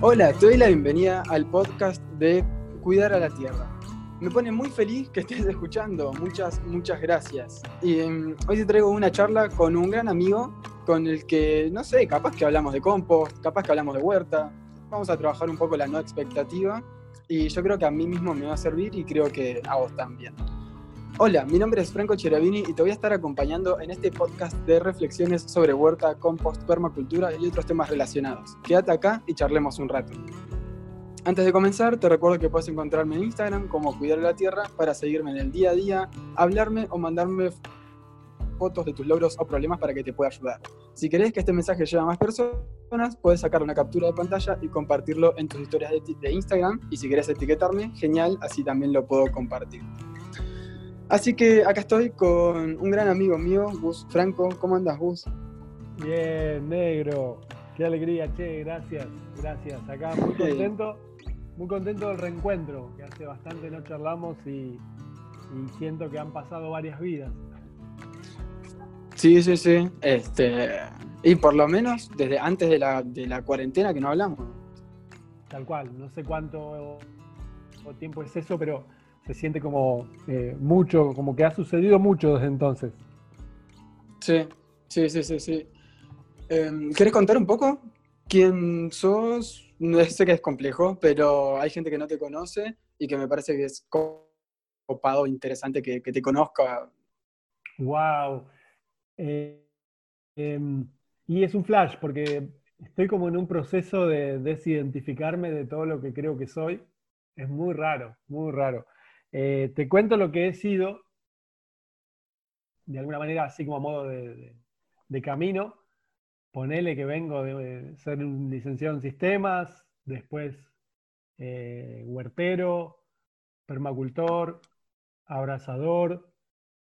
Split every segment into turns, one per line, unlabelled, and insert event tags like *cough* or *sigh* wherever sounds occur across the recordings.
Hola, te doy la bienvenida al podcast de Cuidar a la Tierra. Me pone muy feliz que estés escuchando. Muchas, muchas gracias. Y em, hoy te traigo una charla con un gran amigo con el que, no sé, capaz que hablamos de compost, capaz que hablamos de huerta. Vamos a trabajar un poco la no expectativa. Y yo creo que a mí mismo me va a servir y creo que a vos también. Hola, mi nombre es Franco Cheravini y te voy a estar acompañando en este podcast de reflexiones sobre huerta, compost, permacultura y otros temas relacionados. Quédate acá y charlemos un rato. Antes de comenzar, te recuerdo que puedes encontrarme en Instagram como Cuidar la Tierra para seguirme en el día a día, hablarme o mandarme fotos de tus logros o problemas para que te pueda ayudar. Si querés que este mensaje llegue a más personas, puedes sacar una captura de pantalla y compartirlo en tus historias de, de Instagram. Y si querés etiquetarme, genial, así también lo puedo compartir. Así que acá estoy con un gran amigo mío, Gus Franco. ¿Cómo andas, Gus?
Bien, negro. Qué alegría, che, gracias, gracias. Acá muy *laughs* contento, muy contento del reencuentro, que hace bastante no charlamos y, siento que han pasado varias vidas.
Sí, sí, sí. Este, y por lo menos desde antes de la, de la cuarentena que no hablamos.
Tal cual, no sé cuánto tiempo es eso, pero se siente como eh, mucho, como que ha sucedido mucho desde entonces.
Sí, sí, sí, sí, sí. Em, ¿Quieres contar un poco quién sos? No sé que es complejo, pero hay gente que no te conoce y que me parece que es copado, interesante que, te conozca.
Wow. Eh, em, y es un flash porque estoy como en un proceso de desidentificarme de todo lo que creo que soy. Es muy raro, muy raro. Eh, te cuento lo que he sido, de alguna manera, así como a modo de, camino. Ponele que vengo de ser un licenciado en sistemas, después eh, huertero, permacultor, abrazador,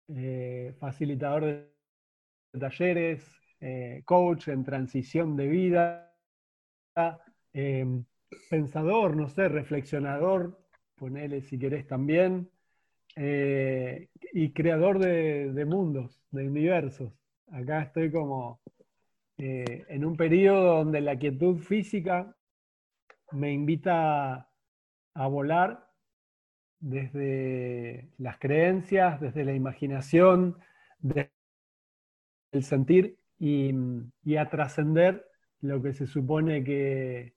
eh, facilitador de talleres, coach en transición de vida, pensador, no sé, reflexionador ponele si querés también, eh, y creador de, mundos, de universos. Acá estoy como eh, en un periodo donde la quietud física me invita a volar desde las creencias, desde la imaginación, desde el sentir y, a trascender lo que se supone que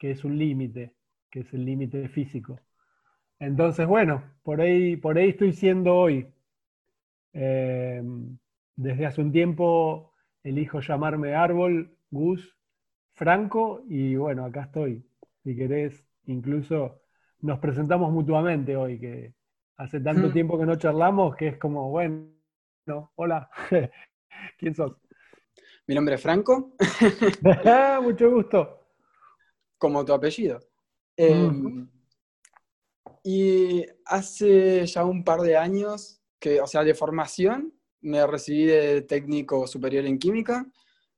es un límite, que es el límite físico. Entonces, bueno, por ahí, por ahí estoy siendo hoy. Eh, desde hace un tiempo elijo llamarme Árbol, Gus, Franco, y bueno, acá estoy. Si querés, incluso nos presentamos mutuamente hoy, que hace tanto mm. tiempo que no charlamos que es como, bueno, hola, *laughs* ¿quién sos?
Mi nombre es Franco. *laughs*
Mucho gusto.
Como tu apellido. Eh, y hace ya un par de años, que, o sea, de formación, me recibí de técnico superior en química.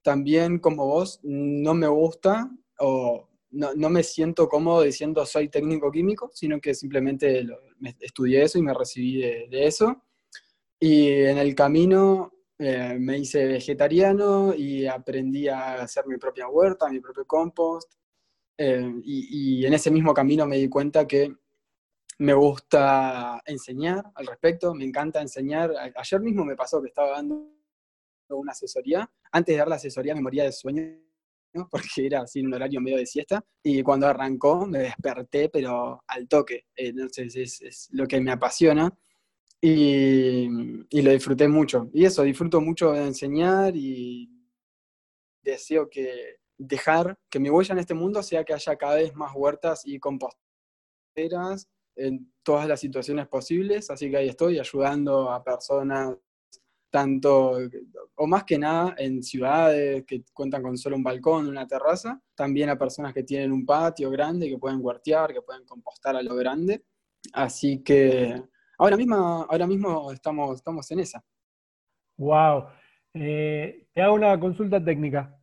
También, como vos, no me gusta o no, no me siento cómodo diciendo soy técnico químico, sino que simplemente estudié eso y me recibí de, eso. Y en el camino eh, me hice vegetariano y aprendí a hacer mi propia huerta, mi propio compost. Eh, y, y, en ese mismo camino me di cuenta que me gusta enseñar al respecto, me encanta enseñar. Ayer mismo me pasó que estaba dando una asesoría. Antes de dar la asesoría me moría de sueño, *laughs* porque era así un horario medio de siesta. Y cuando arrancó me desperté, pero al toque. Entonces es, lo que me apasiona. Y, y, lo disfruté mucho. Y eso, disfruto mucho de enseñar y deseo que dejar que mi huella en este mundo sea que haya cada vez más huertas y composteras en todas las situaciones posibles, así que ahí estoy ayudando a personas tanto o más que nada en ciudades que cuentan con solo un balcón, una terraza, también a personas que tienen un patio grande, que pueden huertear, que pueden compostar a lo grande. Así que ahora mismo, ahora mismo estamos, estamos en esa.
Wow. Eh, te hago una consulta técnica.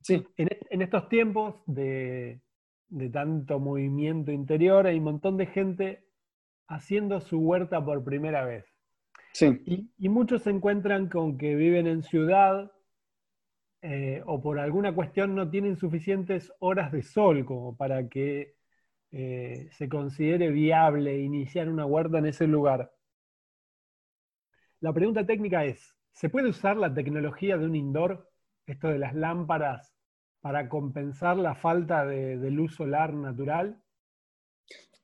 Sí.
en estos tiempos de, de tanto movimiento interior, hay un montón de gente haciendo su huerta por primera vez.
Sí.
Y, muchos se encuentran con que viven en ciudad eh, o por alguna cuestión no tienen suficientes horas de sol como para que eh, se considere viable iniciar una huerta en ese lugar. La pregunta técnica es, ¿se puede usar la tecnología de un indoor, esto de las lámparas, para compensar la falta de, luz solar natural?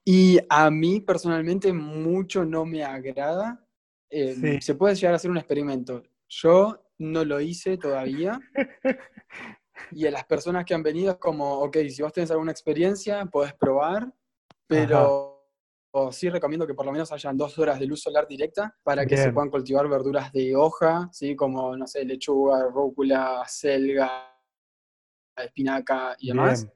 Y a mí personalmente mucho no me agrada. Eh, se puede llegar a hacer un experimento. Yo no lo hice todavía. *laughs* y a las personas que han venido es como, ok, si vos tenés alguna experiencia, podés probar, pero sí recomiendo que por lo menos hayan dos horas de luz solar directa para que se puedan cultivar verduras de hoja, ¿sí? como, no sé, lechuga, rúcula, selga, espinaca y demás.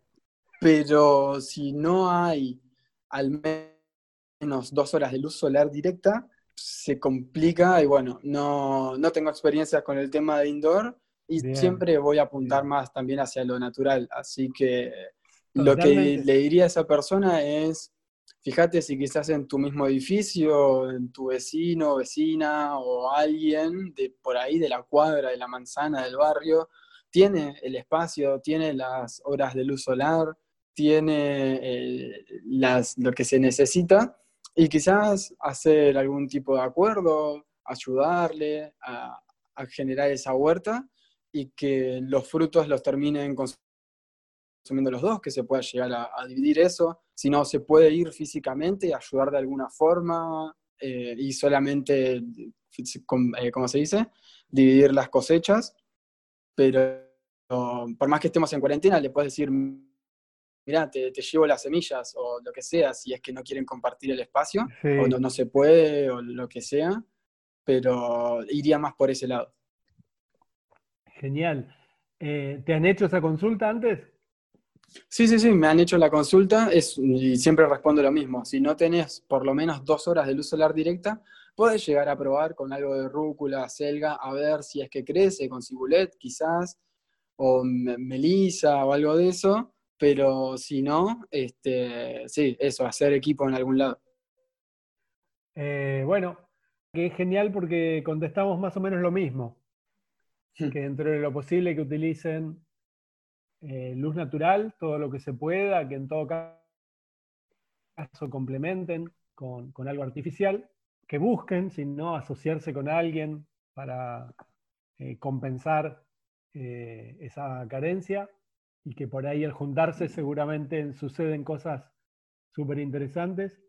Pero si no hay al menos dos horas de luz solar directa, se complica y bueno, no, no tengo experiencias con el tema de indoor y siempre voy a apuntar más también hacia lo natural. Así que lo que le diría a esa persona es, fíjate si quizás en tu mismo edificio, en tu vecino, vecina o alguien de por ahí, de la cuadra, de la manzana, del barrio, tiene el espacio, tiene las horas de luz solar, tiene eh, las, lo que se necesita y quizás hacer algún tipo de acuerdo, ayudarle a, generar esa huerta y que los frutos los terminen consumiendo los dos, que se pueda llegar a, dividir eso. Si no, se puede ir físicamente, ayudar de alguna forma eh, y solamente, eh, como se dice, dividir las cosechas. Pero por más que estemos en cuarentena, le puedes decir, mira, te, llevo las semillas o lo que sea, si es que no quieren compartir el espacio, o no, se puede, o lo que sea, pero iría más por ese lado.
Genial. Eh, ¿Te han hecho esa consulta antes?
Sí, sí, sí, me han hecho la consulta es, y siempre respondo lo mismo. Si no tenés por lo menos dos horas de luz solar directa, puedes llegar a probar con algo de rúcula, selga, a ver si es que crece, con cibulet quizás, o melisa o algo de eso, pero si no, este, sí, eso, hacer equipo en algún lado.
Eh, bueno, que es genial porque contestamos más o menos lo mismo. Hmm. Que dentro de lo posible que utilicen eh, luz natural, todo lo que se pueda, que en todo caso complementen con, algo artificial, que busquen, si no, asociarse con alguien para eh, compensar esa carencia y que por ahí al juntarse seguramente suceden cosas súper interesantes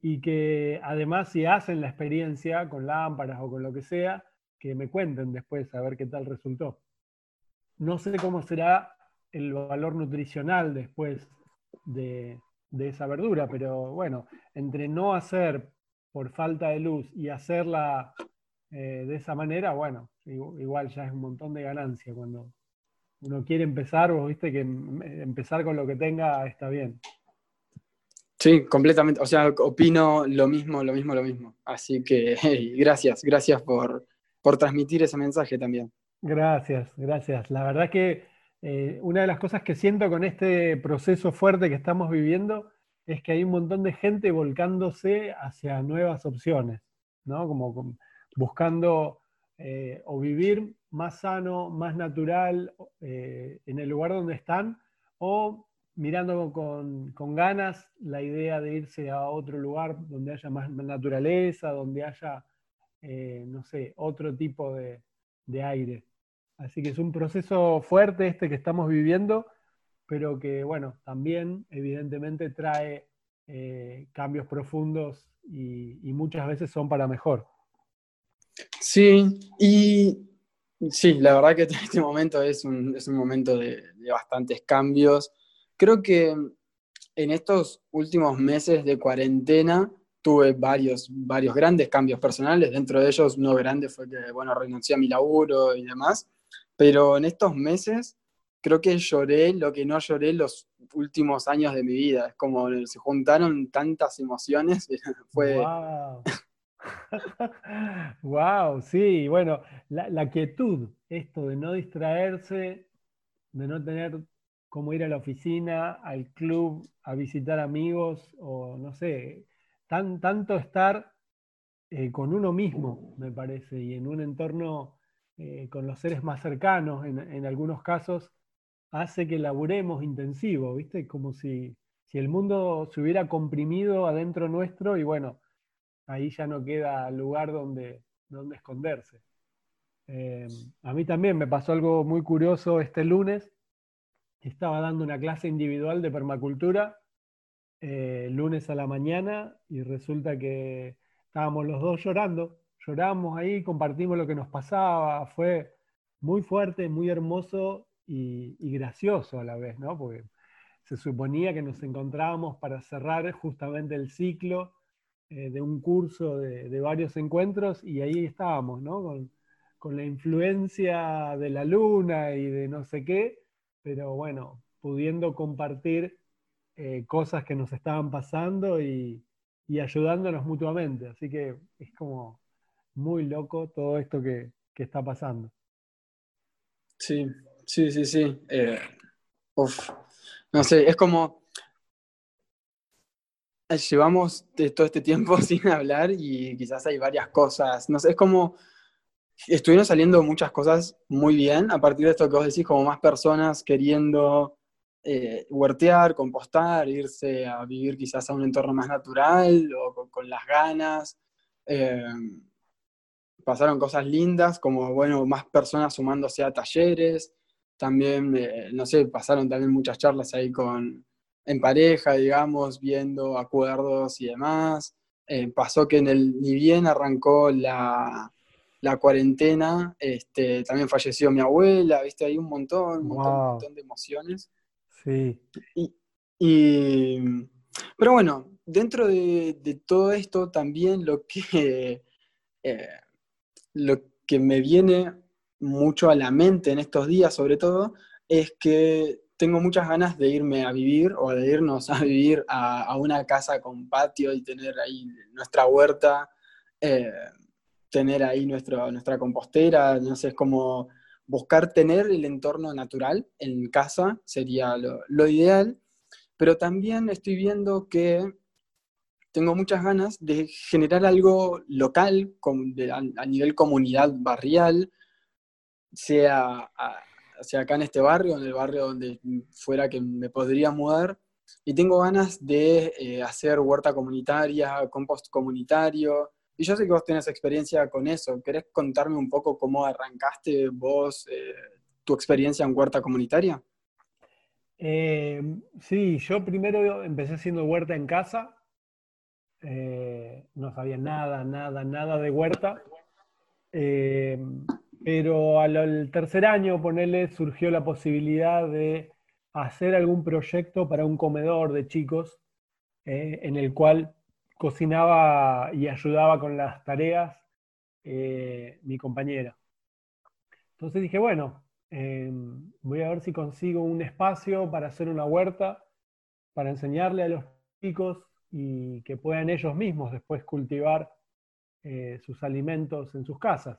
y que además si hacen la experiencia con lámparas o con lo que sea, que me cuenten después a ver qué tal resultó. No sé cómo será el valor nutricional después de, esa verdura, pero bueno, entre no hacer por falta de luz y hacerla eh, de esa manera, bueno, igual ya es un montón de ganancia cuando, uno quiere empezar, vos viste que empezar con lo que tenga está bien.
Sí, completamente. O sea, opino lo mismo, lo mismo, lo mismo. Así que *laughs* gracias, gracias por, transmitir ese mensaje también.
Gracias, gracias. La verdad que eh, una de las cosas que siento con este proceso fuerte que estamos viviendo es que hay un montón de gente volcándose hacia nuevas opciones, ¿no? Como buscando eh, o vivir más sano, más natural eh, en el lugar donde están, o mirando con, ganas la idea de irse a otro lugar donde haya más naturaleza, donde haya, eh, no sé, otro tipo de, aire. Así que es un proceso fuerte este que estamos viviendo, pero que, bueno, también evidentemente trae eh, cambios profundos y muchas veces son para mejor.
Sí, y Sí, la verdad que *laughs* este momento es un, momento de, bastantes cambios. Creo que en estos últimos meses de cuarentena tuve varios, varios grandes cambios personales. Dentro de ellos, uno grande fue que, bueno, renuncié a mi laburo y demás. Pero en estos meses creo que lloré lo que no lloré los últimos años de mi vida. Es como se juntaron tantas emociones. *laughs* fue,
wow, *laughs* sí, bueno, la, quietud, esto de no distraerse, de no tener como ir a la oficina, al club, a visitar amigos, o no sé, tan, tanto estar eh, con uno mismo, me parece, y en un entorno eh, con los seres más cercanos, en, algunos casos, hace que laburemos intensivo, ¿viste? Como si, si el mundo se hubiera comprimido adentro nuestro y bueno, ahí ya no queda lugar donde, donde esconderse. Eh, a mí también me pasó algo muy curioso este lunes. Estaba dando una clase individual de permacultura eh, lunes a la mañana y resulta que estábamos los dos llorando. Lloramos ahí, compartimos lo que nos pasaba. Fue muy fuerte, muy hermoso y, gracioso a la vez, ¿no? Porque se suponía que nos encontrábamos para cerrar justamente el ciclo eh, de un curso de, varios encuentros y ahí estábamos, ¿no? Con, la influencia de la luna y de no sé qué, pero bueno, pudiendo compartir eh, cosas que nos estaban pasando y, y, ayudándonos mutuamente. Así que es como muy loco todo esto que, que está pasando.
Sí, sí, sí, sí. Eh, no sé, es como llevamos todo este tiempo *laughs* sin hablar y quizás hay varias cosas, no sé, es como estuvieron saliendo muchas cosas muy bien a partir de esto que vos decís, como más personas queriendo eh, huertear, compostar, irse a vivir quizás a un entorno más natural o con, las ganas. Eh, pasaron cosas lindas, como, bueno, más personas sumándose a talleres. También, eh, no sé, pasaron también muchas charlas ahí con, en pareja, digamos, viendo acuerdos y demás. pasó que en el, ni bien arrancó la, la cuarentena, este, también falleció mi abuela, viste, hay un montón, un montón de emociones.
Sí.
Y, pero bueno, dentro de, todo esto también lo que, *laughs* eh, lo que me viene mucho a la mente en estos días, sobre todo, es que tengo muchas ganas de irme a vivir o de irnos *laughs* a vivir a, una casa con patio y tener ahí nuestra huerta, eh, tener ahí nuestro, nuestra compostera, no sé, es como buscar tener el entorno natural en casa sería lo, ideal, pero también estoy viendo que tengo muchas ganas de generar algo local a, nivel comunidad barrial, sea, sea acá en este barrio, en el barrio donde fuera que me podría mudar, y tengo ganas de eh, hacer huerta comunitaria, compost comunitario, y yo sé que vos tenés experiencia con eso. ¿Querés contarme un poco cómo arrancaste vos eh, tu experiencia en huerta comunitaria?
Eh, sí, yo primero empecé haciendo huerta en casa. No sabía nada, nada, nada de huerta. Pero al, tercer año, ponerle, surgió la posibilidad de hacer algún proyecto para un comedor de chicos en el cual cocinaba y ayudaba con las tareas eh, mi compañera. Entonces dije, bueno, em, voy a ver si consigo un espacio para hacer una huerta, para enseñarle a los chicos y que puedan ellos mismos después cultivar eh, sus alimentos en sus casas.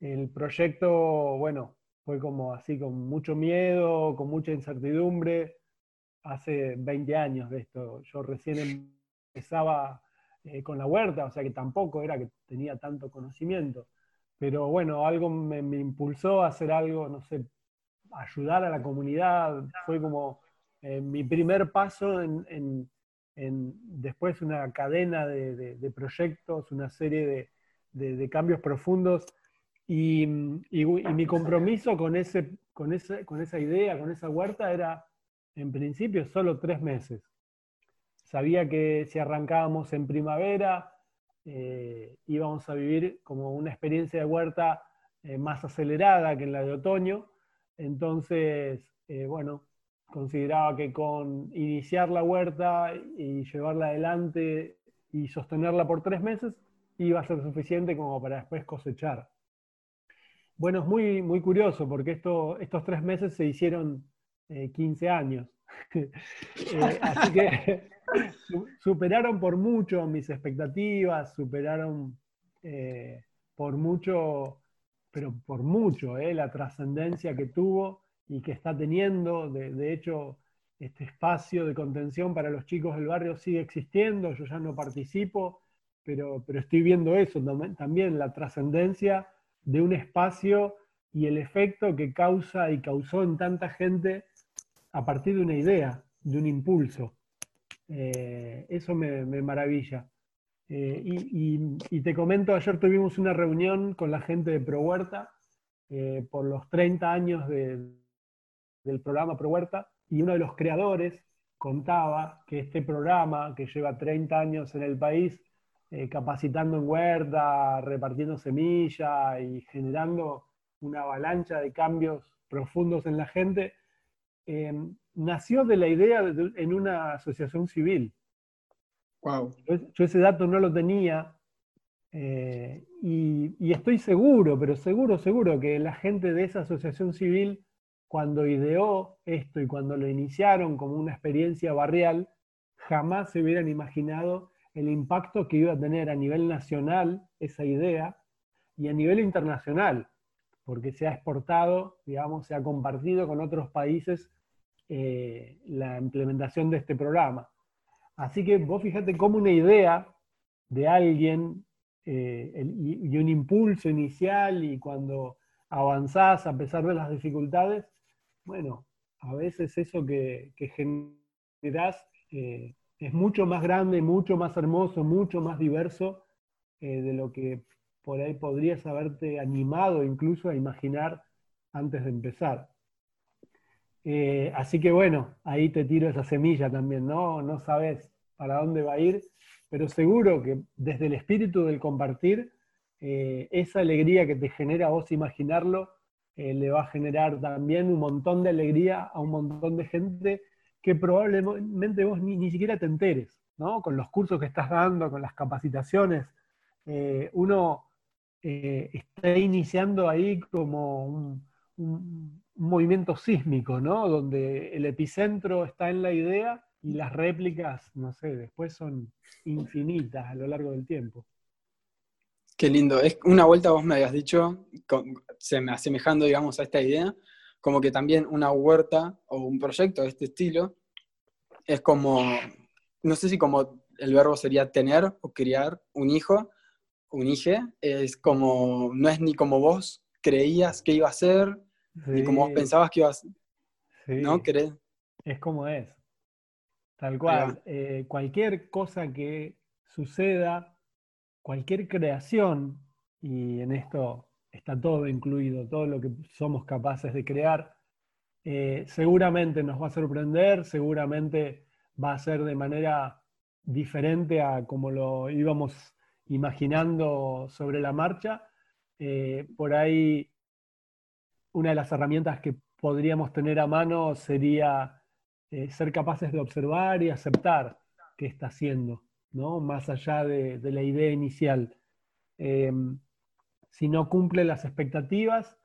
El proyecto, bueno, fue como así, con mucho miedo, con mucha incertidumbre. Hace 20 años de esto. Yo recién empezaba eh, con la huerta, o sea que tampoco era que tenía tanto conocimiento. Pero bueno, algo me, impulsó a hacer algo, no sé, ayudar a la comunidad. Fue como eh, mi primer paso en, después una cadena de, proyectos, una serie de, cambios profundos. Y, mi compromiso con, ese, con, ese, con esa idea, con esa huerta, era en principio solo tres meses. Sabía que si arrancábamos en primavera, eh, íbamos a vivir como una experiencia de huerta eh, más acelerada que en la de otoño. Entonces, eh, bueno, consideraba que con iniciar la huerta y llevarla adelante y sostenerla por tres meses iba a ser suficiente como para después cosechar. Bueno, es muy, muy curioso porque esto, estos tres meses se hicieron 15 años. *laughs* así que *laughs* superaron por mucho mis expectativas, superaron eh, por mucho, pero por mucho, eh, la trascendencia que tuvo y que está teniendo. De, hecho, este espacio de contención para los chicos del barrio sigue existiendo, yo ya no participo, pero, pero estoy viendo eso también, la trascendencia de un espacio y el efecto que causa y causó en tanta gente a partir de una idea, de un impulso. Eh, eso me, maravilla. Eh, y, te comento, ayer tuvimos una reunión con la gente de Pro Huerta eh, por los 30 años del programa Pro Huerta y uno de los creadores contaba que este programa, que lleva 30 años en el país, capacitando en huerta, repartiendo semillas y generando una avalancha de cambios profundos en la gente, nació de la idea en una asociación civil.
Wow.
Yo, ese dato no lo tenía eh, y, estoy seguro, pero seguro, seguro que la gente de esa asociación civil, cuando ideó esto y cuando lo iniciaron como una experiencia barrial, jamás se hubieran imaginado el impacto que iba a tener a nivel nacional esa idea y a nivel internacional, porque se ha exportado, digamos, se ha compartido con otros países eh, la implementación de este programa. Así que vos fíjate cómo una idea de alguien eh, y, un impulso inicial y cuando avanzás a pesar de las dificultades, bueno, a veces eso que, que generás eh, es mucho más grande, mucho más hermoso, mucho más diverso de lo que por ahí podrías haberte animado incluso a imaginar antes de empezar. Eh, así que bueno, ahí te tiro esa semilla también, ¿no? No sabes para dónde va a ir, pero seguro que desde el espíritu del compartir, eh, esa alegría que te genera vos imaginarlo, eh, le va a generar también un montón de alegría a un montón de gente que probablemente vos ni, siquiera te enteres, ¿no? Con los cursos que estás dando, con las capacitaciones, uno está iniciando ahí como un movimiento sísmico, ¿no? Donde el epicentro está en la idea y las réplicas, no sé, después son infinitas a lo largo del tiempo.
Qué lindo. Es una vuelta vos me habías dicho, asemejando, digamos, a esta idea, como que también una huerta o un proyecto de este estilo es como, no sé si como el verbo sería tener o criar un hijo, un hijo, es como, no es ni como vos creías que iba a ser, y como pensabas que ibas, ¿no?
Es como es. Tal cual. Eh, cualquier cosa que suceda, cualquier creación, y en esto está todo incluido, todo lo que somos capaces de crear, eh, seguramente nos va a sorprender, seguramente va a ser de manera diferente a como lo íbamos imaginando sobre la marcha. Eh, por ahí una de las herramientas que podríamos tener a mano sería eh, ser capaces de observar y aceptar qué está haciendo, ¿no? más allá de, la idea inicial. Si no cumple las expectativas,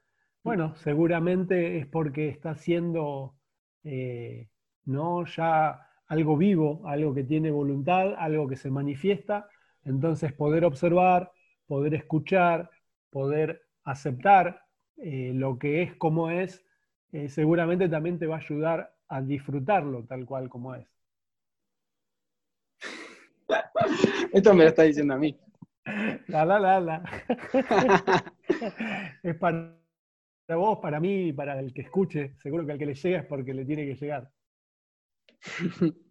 bueno, seguramente es porque está haciendo eh, ¿no? ya algo vivo, algo que tiene voluntad, algo que se manifiesta. Entonces poder observar, poder escuchar, poder aceptar eh, lo que es como es, eh, seguramente también te va a ayudar a disfrutarlo tal cual como es. *laughs*
Esto me lo está diciendo a mí.
La, la, la, la. *laughs* es para vos, para mí y para el que escuche. Seguro que al que le llega es porque le tiene que llegar. *laughs*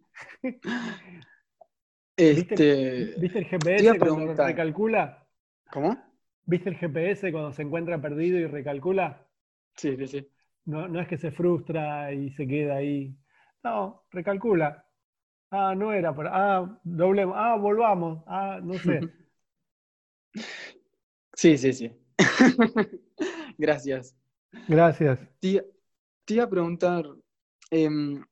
Este,
¿Viste, el GPS cuando recalcula?
¿Cómo?
¿Viste el GPS cuando se encuentra perdido y recalcula?
Sí, sí, sí.
No, no es que se frustra y se queda ahí. No, recalcula. Ah, no era para. Ah, doblemos. Ah, volvamos. Ah, no sé. *laughs*
Sí, sí, sí. *laughs* Gracias.
Gracias.
Te, iba a preguntar, em,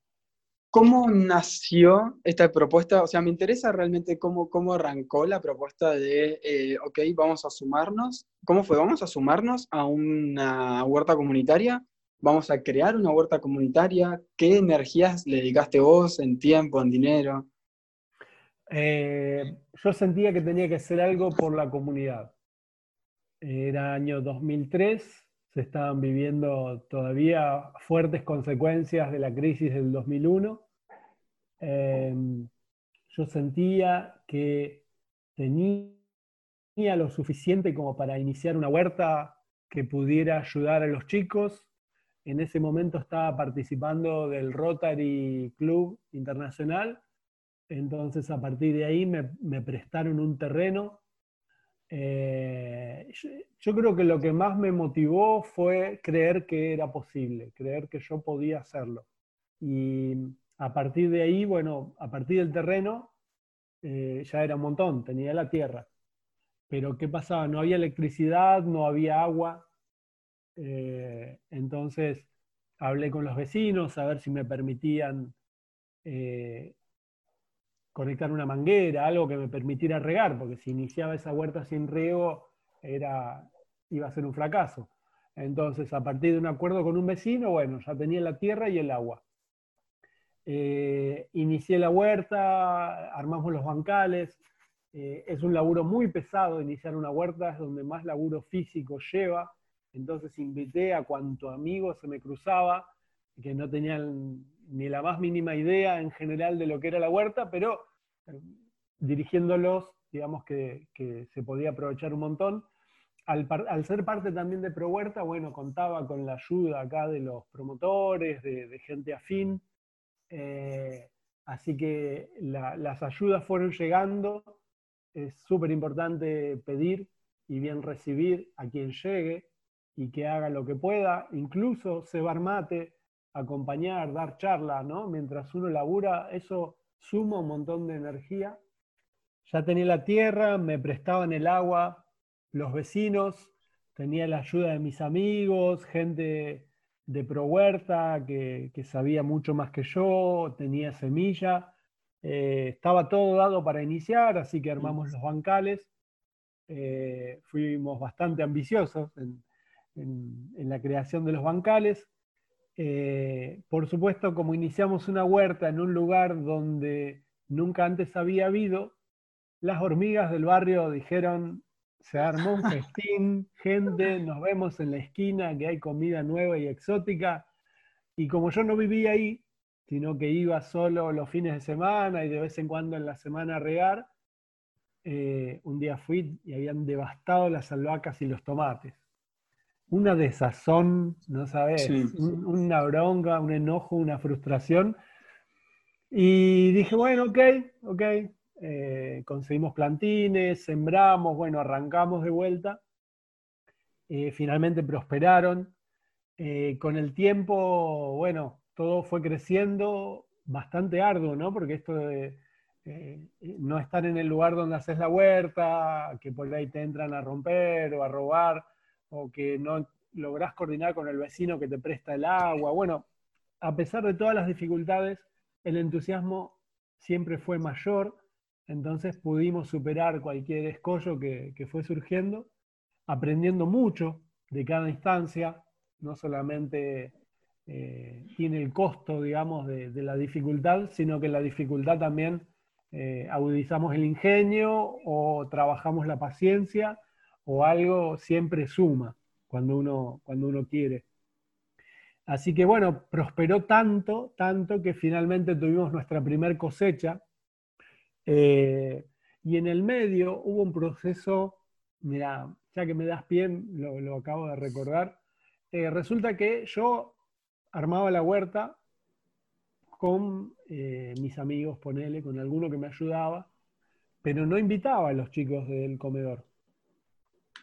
¿Cómo nació esta propuesta? O sea, me interesa realmente cómo, cómo arrancó la propuesta de, eh, ok, vamos a sumarnos. ¿Cómo fue? ¿Vamos a sumarnos a una huerta comunitaria? ¿Vamos a crear una huerta comunitaria? ¿Qué energías le dedicaste vos en tiempo, en dinero?
Eh, yo sentía que tenía que hacer algo por la comunidad. Era año 2003, se estaban viviendo todavía fuertes consecuencias de la crisis del 2001. Em, yo sentía que tenía lo suficiente como para iniciar una huerta que pudiera ayudar a los chicos. En ese momento estaba participando del Rotary Club Internacional, entonces a partir de ahí me, prestaron un terreno. Eh, yo creo que lo que más me motivó fue creer que era posible, creer que yo podía hacerlo. Y a partir de ahí, bueno, a partir del terreno, eh, ya era un montón, tenía la tierra. Pero ¿qué pasaba? No había electricidad, no había agua. Eh, entonces hablé con los vecinos a ver si me permitían conectar una manguera, algo que me permitiera regar, porque si iniciaba esa huerta sin riego era, iba a ser un fracaso. Entonces, a partir de un acuerdo con un vecino, bueno, ya tenía la tierra y el agua. Eh, inicié la huerta, armamos los bancales. Eh, es un laburo muy pesado iniciar una huerta, es donde más laburo físico lleva. Entonces invité a cuanto amigo se me cruzaba, que no tenían ni la más mínima idea en general de lo que era la huerta, pero eh, dirigiéndolos, digamos que, se podía aprovechar un montón. Al, ser parte también de ProHuerta, bueno, contaba con la ayuda acá de los promotores, de gente afín, eh, así que las ayudas fueron llegando. Es súper importante pedir y bien recibir a quien llegue y que haga lo que pueda, incluso cebar mate, acompañar, dar charla, ¿no? Mientras uno labura, eso suma un montón de energía. Ya tenía la tierra, me prestaban el agua los vecinos, tenía la ayuda de mis amigos, gente de Pro Huerta, que, sabía mucho más que yo, tenía semilla. Eh, estaba todo dado para iniciar, así que armamos los bancales. Eh, fuimos bastante ambiciosos en, la creación de los bancales. Eh, por supuesto, como iniciamos una huerta en un lugar donde nunca antes había habido, las hormigas del barrio dijeron, se armó un *laughs* festín, gente, nos vemos en la esquina, que hay comida nueva y exótica. Y como yo no vivía ahí, sino que iba solo los fines de semana y de vez en cuando en la semana a regar, eh, un día fui y habían devastado las albahacas y los tomates. Una desazón, no sabes, una bronca, un enojo, una frustración. Y dije, bueno, ok, ok, eh, conseguimos plantines, sembramos, bueno, arrancamos de vuelta. Eh, finalmente prosperaron. Eh, con el tiempo, bueno, todo fue creciendo bastante arduo, ¿no? Porque esto de no estar en el lugar donde haces la huerta, que por ahí te entran a romper o a robar, o que no lográs coordinar con el vecino que te presta el agua. Bueno, a pesar de todas las dificultades, el entusiasmo siempre fue mayor entonces pudimos superar cualquier escollo que, fue surgiendo, aprendiendo mucho de cada instancia, no solamente eh, tiene el costo, digamos, de, la dificultad, sino que la dificultad también eh, agudizamos el ingenio o trabajamos la paciencia o algo siempre suma cuando uno, cuando uno quiere. Así que bueno, prosperó tanto, tanto que finalmente tuvimos nuestra primer cosecha eh, y en el medio hubo un proceso, mira, ya que me das pie, lo, acabo de recordar, eh, resulta que yo armaba la huerta con eh, mis amigos, ponele, con alguno que me ayudaba, pero no invitaba a los chicos del comedor.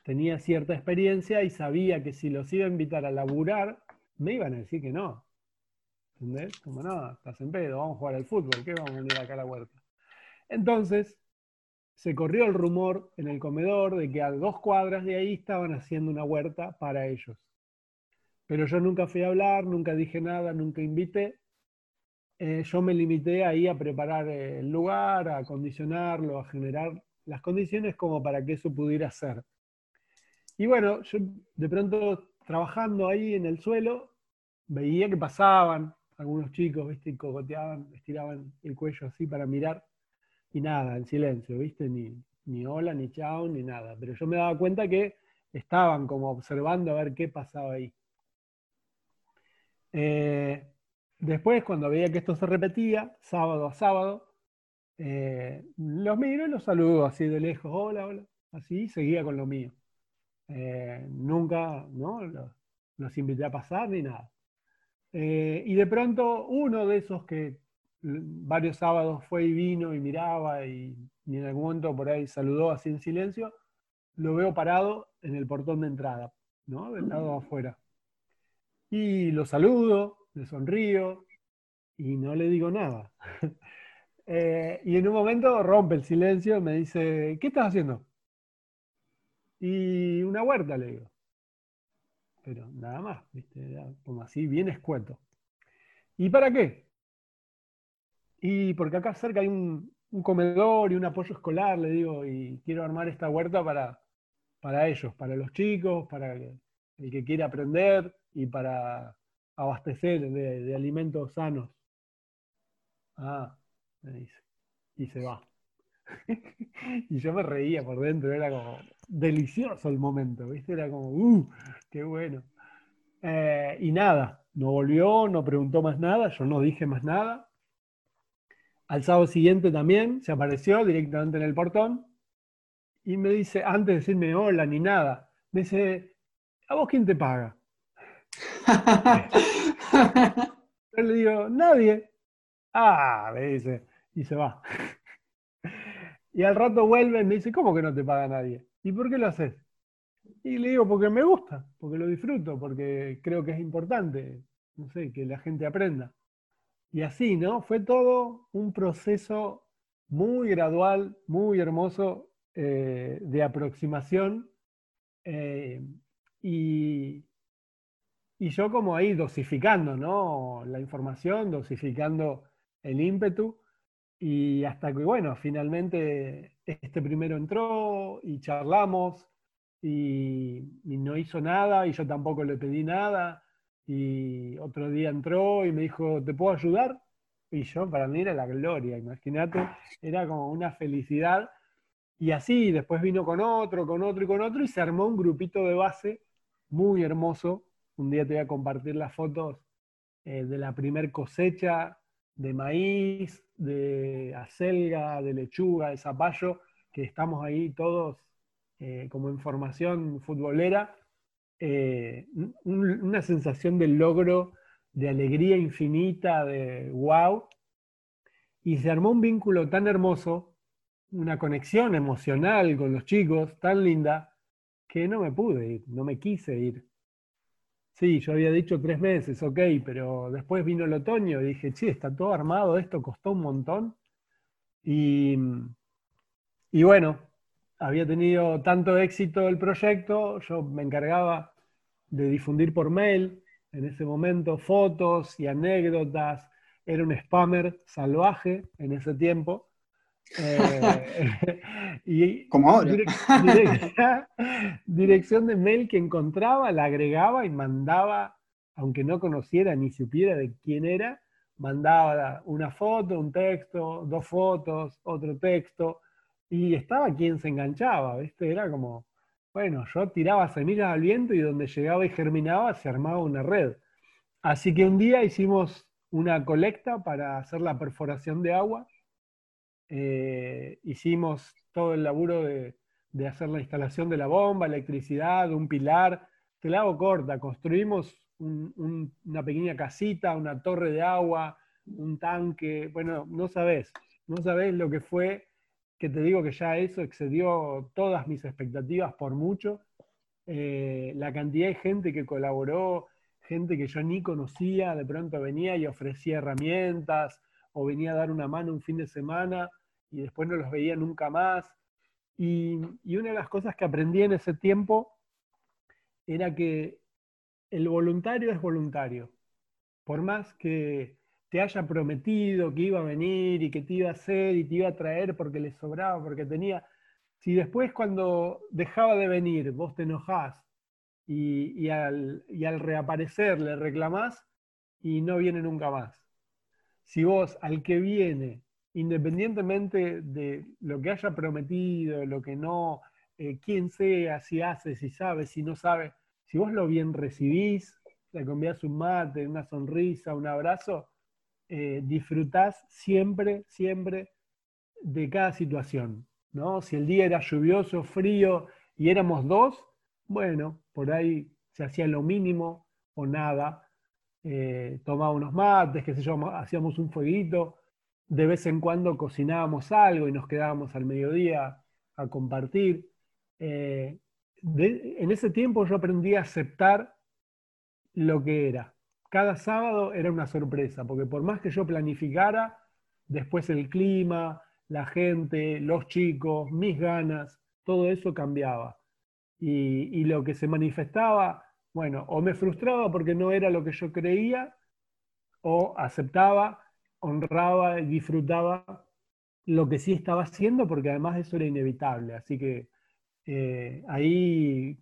Tenía cierta experiencia y sabía que si los iba a invitar a laburar, me iban a decir que no. ¿Entendés? Como no, estás en pedo, vamos a jugar al fútbol, ¿qué vamos a venir acá a la huerta? Entonces, se corrió el rumor en el comedor de que a dos cuadras de ahí estaban haciendo una huerta para ellos. Pero yo nunca fui a hablar, nunca dije nada, nunca invité. Eh, yo me limité ahí a preparar el lugar, a acondicionarlo, a generar las condiciones como para que eso pudiera ser. Y bueno, yo de pronto trabajando ahí en el suelo, veía que pasaban algunos chicos, ¿viste? Y cogoteaban, estiraban el cuello así para mirar y nada, en silencio, ¿viste? Ni, ni hola, ni chao, ni nada. Pero yo me daba cuenta que estaban como observando a ver qué pasaba ahí. Eh, después, cuando veía que esto se repetía, sábado a sábado, eh, los miro y los saludo así de lejos, hola, hola, así, seguía con lo mío. Eh, nunca ¿no? los, invité a pasar ni nada. Eh, y de pronto uno de esos que varios sábados fue y vino y miraba y, en algún momento por ahí saludó así en silencio, lo veo parado en el portón de entrada, ¿no? Del lado afuera. Y lo saludo, le sonrío y no le digo nada. *laughs* Eh, y en un momento rompe el silencio me dice, ¿qué estás haciendo? Y una huerta, le digo. Pero nada más, ¿viste? como así, bien escueto. ¿Y para qué? Y porque acá cerca hay un, comedor y un apoyo escolar, le digo, y quiero armar esta huerta para, para ellos, para los chicos, para el, que quiere aprender y para abastecer de alimentos sanos. Ah, dice. Y se va. *laughs* y yo me reía por dentro, era como delicioso el momento, ¿viste? Era como, ¡uh! ¡Qué bueno! Eh, y nada, no volvió, no preguntó más nada, yo no dije más nada. Al sábado siguiente también se apareció directamente en el portón y me dice, antes de decirme hola ni nada, me dice, ¿a vos quién te paga? *laughs* yo le digo, nadie. Ah, me dice, y se va. Y al rato vuelve y me dice, ¿cómo que no te paga nadie? ¿Y por qué lo haces? Y le digo, porque me gusta, porque lo disfruto, porque creo que es importante, no sé, que la gente aprenda. Y así, ¿no? Fue todo un proceso muy gradual, muy hermoso eh, de aproximación. Eh, y, y yo como ahí dosificando, ¿no? La información, dosificando el ímpetu y hasta que, bueno, finalmente este primero entró y charlamos y, no hizo nada y yo tampoco le pedí nada y otro día entró y me dijo, ¿te puedo ayudar? Y yo, para mí era la gloria, imagínate, era como una felicidad. Y así, después vino con otro, con otro y con otro y se armó un grupito de base muy hermoso. Un día te voy a compartir las fotos eh, de la primer cosecha de maíz, de acelga, de lechuga, de zapallo, que estamos ahí todos eh, como en formación futbolera, eh, una sensación de logro, de alegría infinita, de wow. Y se armó un vínculo tan hermoso, una conexión emocional con los chicos tan linda, que no me pude ir, no me quise ir. Sí, yo había dicho tres meses, ok, pero después vino el otoño y dije, sí, está todo armado, esto costó un montón. Y, y bueno, había tenido tanto éxito el proyecto, yo me encargaba de difundir por mail en ese momento fotos y anécdotas. Era un spammer salvaje en ese tiempo.
Eh, *laughs* y Como ahora. *laughs*
dirección de mail que encontraba, la agregaba y mandaba, aunque no conociera ni supiera de quién era, mandaba una foto, un texto, dos fotos, otro texto, y estaba quien se enganchaba, ¿viste? Era como, bueno, yo tiraba semillas al viento y donde llegaba y germinaba se armaba una red. Así que un día hicimos una colecta para hacer la perforación de agua eh, hicimos todo el laburo de, hacer la instalación de la bomba, electricidad, un pilar. Te corta, construimos una pequeña casita, una torre de agua, un tanque. Bueno, no sabes, no sabes lo que fue, que te digo que ya eso excedió todas mis expectativas por mucho. Eh, la cantidad de gente que colaboró, gente que yo ni conocía, de pronto venía y ofrecía herramientas o venía a dar una mano un fin de semana y después no los veía nunca más. Y, una de las cosas que aprendí en ese tiempo era que el voluntario es voluntario. Por más que te haya prometido que iba a venir y que te iba a hacer y te iba a traer porque le sobraba, porque tenía... Si después cuando dejaba de venir vos te enojás y, y, al, y al reaparecer le reclamás y no viene nunca más. Si vos al que viene independientemente de lo que haya prometido, lo que no, eh, quién sea, si hace, si sabe, si no sabe, si vos lo bien recibís, le convías un mate, una sonrisa, un abrazo, eh, disfrutás siempre, siempre de cada situación. ¿no? Si el día era lluvioso, frío y éramos dos, bueno, por ahí se hacía lo mínimo o nada. Eh, tomaba unos mates, qué sé yo, hacíamos un fueguito. De vez en cuando cocinábamos algo y nos quedábamos al mediodía a compartir. Eh, en ese tiempo yo aprendí a aceptar lo que era. Cada sábado era una sorpresa, porque por más que yo planificara, después el clima, la gente, los chicos, mis ganas, todo eso cambiaba. Y, lo que se manifestaba, bueno, o me frustraba porque no era lo que yo creía, o aceptaba, honraba y disfrutaba lo que sí estaba haciendo, porque además eso era inevitable. Así que eh, ahí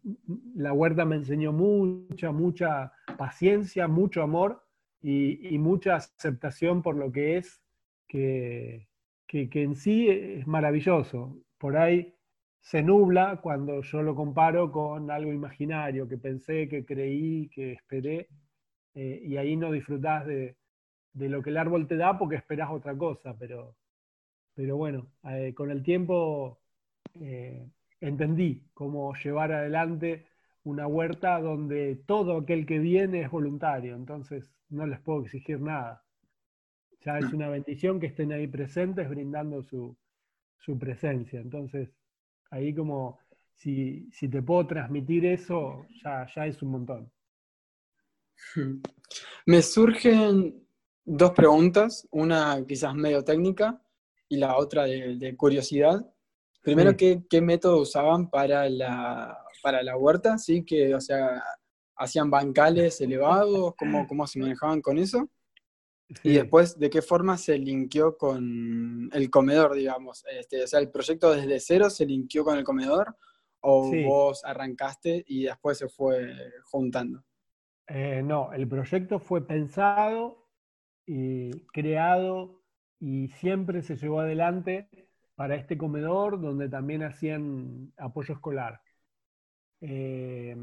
la huerta me enseñó mucha, mucha paciencia, mucho amor y, mucha aceptación por lo que es, que, que, en sí es maravilloso. Por ahí se nubla cuando yo lo comparo con algo imaginario que pensé, que creí, que esperé, eh, y ahí no disfrutás de, lo que el árbol te da porque esperás otra cosa, pero, pero bueno, eh, con el tiempo entendí cómo llevar adelante una huerta donde todo aquel que viene es voluntario, entonces no les puedo exigir nada. Ya es una bendición que estén ahí presentes brindando su, presencia. Entonces, ahí como si, te puedo transmitir eso, ya, ya es un montón. *laughs*
Me surgen dos preguntas, una quizás medio técnica y la otra de curiosidad. Primero, ¿qué, método usaban para la, para la huerta? ¿Sí? Que, o sea, ¿hacían bancales elevados? ¿Cómo, cómo se manejaban con eso? Y después, ¿de qué forma se linkeó con el comedor, digamos? Este, o sea, ¿el proyecto desde cero se linkeó con el comedor? ¿O vos arrancaste y después se fue juntando?
Eh, no, el proyecto fue pensado y creado y siempre se llevó adelante para este comedor donde también hacían apoyo escolar. Eh,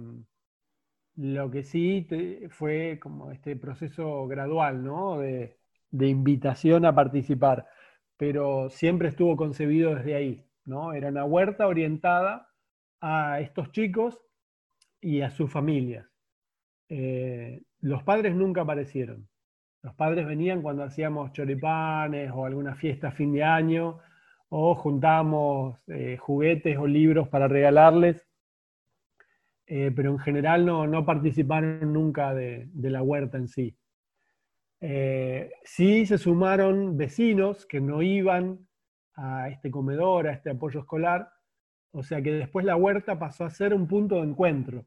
lo que sí fue como este proceso gradual, ¿no? De, invitación a participar, pero siempre estuvo concebido desde ahí, ¿no? Era una huerta orientada a estos chicos y a sus familias. Eh, los padres nunca aparecieron. Los padres venían cuando hacíamos choripanes o alguna fiesta a fin de año o juntamos eh, juguetes o libros para regalarles, eh, pero en general no, participaron nunca de, la huerta en sí. Eh, sí se sumaron vecinos que no iban a este comedor, a este apoyo escolar, o sea que después la huerta pasó a ser un punto de encuentro.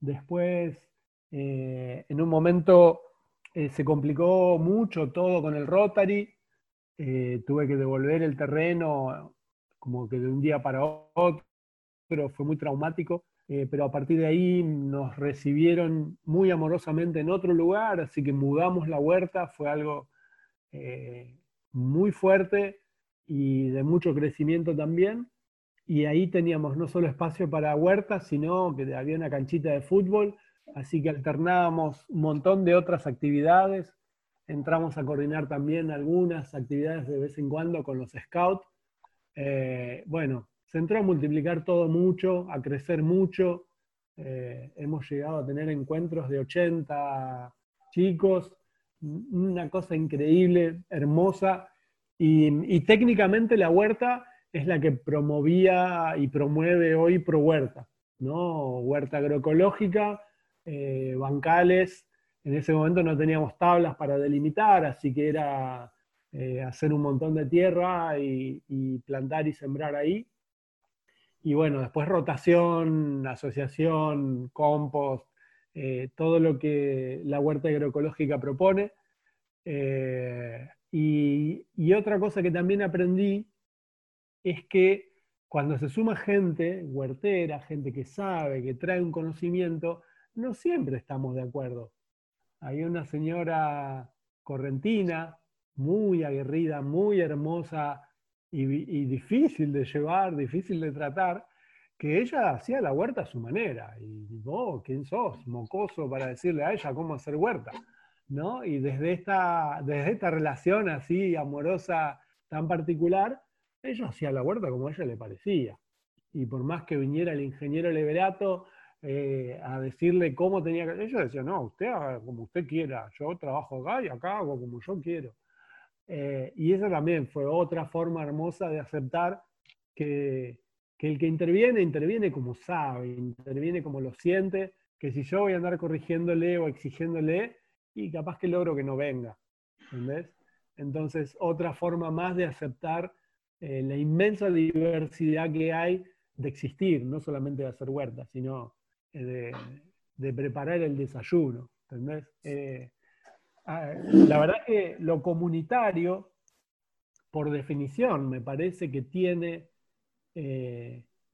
Después, en un momento, se complicó mucho todo con el Rotary, eh, tuve que devolver el terreno como que de un día para otro, fue muy traumático, eh, pero a partir de ahí nos recibieron muy amorosamente en otro lugar, así que mudamos la huerta, fue algo eh, muy fuerte y de mucho crecimiento también. Y ahí teníamos no solo espacio para huerta, sino que había una canchita de fútbol, así que alternábamos un montón de otras actividades entramos a coordinar también algunas actividades de vez en cuando con los scouts. Eh, bueno, se entró a multiplicar todo mucho, a crecer mucho. Eh, hemos llegado a tener encuentros de 80 chicos, una cosa increíble, hermosa. Y, técnicamente la huerta es la que promovía y promueve hoy Pro Huerta, ¿no? Huerta agroecológica, eh, bancales, en ese momento no teníamos tablas para delimitar, así que era eh, hacer un montón de tierra y, plantar y sembrar ahí. Y bueno, después rotación, asociación, compost, eh, todo lo que la huerta agroecológica propone. Eh, y, y, otra cosa que también aprendí es que cuando se suma gente, huertera, gente que sabe, que trae un conocimiento, no siempre estamos de acuerdo. Hay una señora correntina, muy aguerrida, muy hermosa y, difícil de llevar, difícil de tratar, que ella hacía la huerta a su manera. Y vos, ¿quién sos? Mocoso para decirle a ella cómo hacer huerta. ¿no? Y desde esta, desde esta relación así amorosa tan particular, ella hacía la huerta como a ella le parecía. Y por más que viniera el ingeniero Leverato eh, a decirle cómo tenía que... Ellos decían, no, usted haga como usted quiera, yo trabajo acá y acá hago como yo quiero. Eh, y esa también fue otra forma hermosa de aceptar que, que el que interviene, interviene como sabe, interviene como lo siente, que si yo voy a andar corrigiéndole o exigiéndole, y capaz que logro que no venga. ¿Entendés? Entonces, otra forma más de aceptar eh, la inmensa diversidad que hay de existir, no solamente de hacer huerta, sino eh, de, preparar el desayuno. ¿Entendés? Eh, la verdad que lo comunitario, por definición, me parece que tiene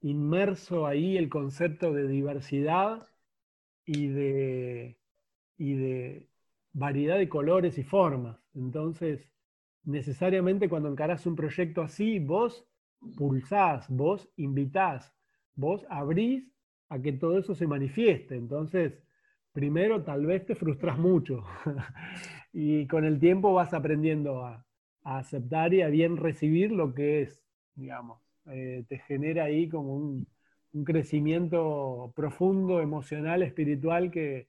inmerso ahí el concepto de diversidad y de, y de variedad de colores y formas. Entonces, necesariamente cuando encarás un proyecto así, vos pulsás, vos invitás, vos abrís a que todo eso se manifieste. Entonces, primero tal vez te frustras mucho *laughs* y con el tiempo vas aprendiendo a, aceptar y a bien recibir lo que es, digamos. Eh, te genera ahí como un, crecimiento profundo, emocional, espiritual que,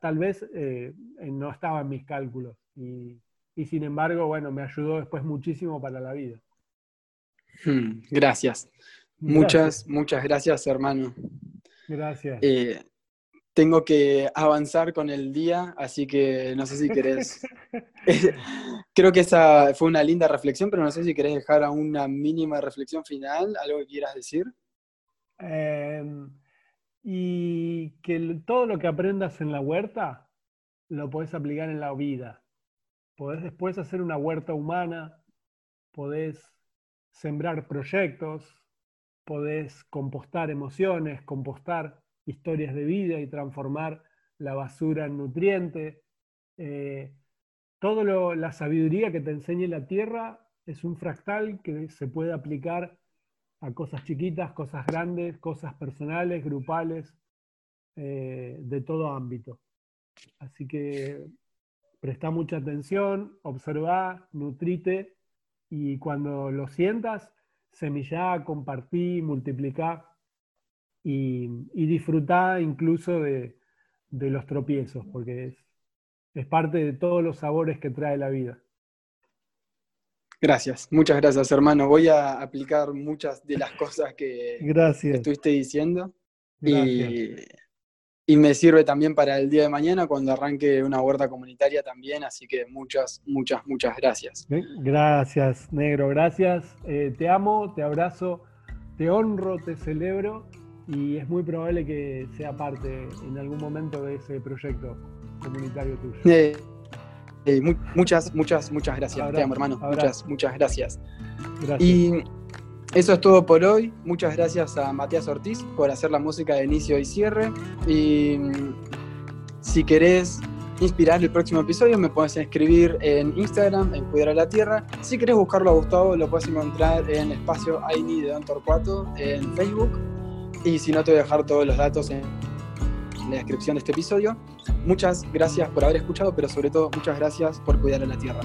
tal vez eh, no estaba en mis cálculos. Y, y sin embargo, bueno, me ayudó después muchísimo para la vida.
Hmm, gracias. Muchas, muchas gracias, hermano.
Gracias.
Eh, tengo que avanzar con el día, así que no sé si querés. *laughs* *laughs* Creo que esa fue una linda reflexión, pero no sé si querés dejar una mínima reflexión final, algo que quieras decir.
Em, y que todo lo que aprendas en la huerta lo podés aplicar en la vida podés después hacer una huerta humana, podés sembrar proyectos, podés compostar emociones, compostar historias de vida y transformar la basura en nutriente. Eh, toda la sabiduría que te enseñe la tierra es un fractal que se puede aplicar a cosas chiquitas, cosas grandes, cosas personales, grupales, eh, de todo ámbito. Así que presta mucha atención, observa, nutrite y cuando lo sientas, semilla, compartí, multiplicá y, y disfrutá incluso de, los tropiezos, porque es, es parte de todos los sabores que trae la vida.
Gracias, muchas gracias hermano. Voy a aplicar muchas de las cosas que
gracias.
estuviste diciendo. Gracias y me sirve también para el día de mañana cuando arranque una huerta comunitaria también, así que muchas, muchas, muchas gracias.
Gracias, negro, gracias. Eh, te amo, te abrazo, te honro, te celebro y es muy probable que sea parte en algún momento de ese proyecto comunitario tuyo.
Eh, eh, muchas, muchas, muchas gracias. te amo, hermano. Muchas, muchas gracias. gracias. Eso es todo por hoy. Muchas gracias a Matías Ortiz por hacer la música de inicio y cierre. Y mm, si querés inspirar el próximo episodio, me puedes escribir en Instagram, en Cuidar a la Tierra. Si querés buscarlo a Gustavo, lo puedes encontrar en Espacio Aini de Don Torcuato en Facebook. Y si no, te voy a dejar todos los datos en la descripción de este episodio. Muchas gracias por haber escuchado, pero sobre todo muchas gracias por cuidar a la Tierra.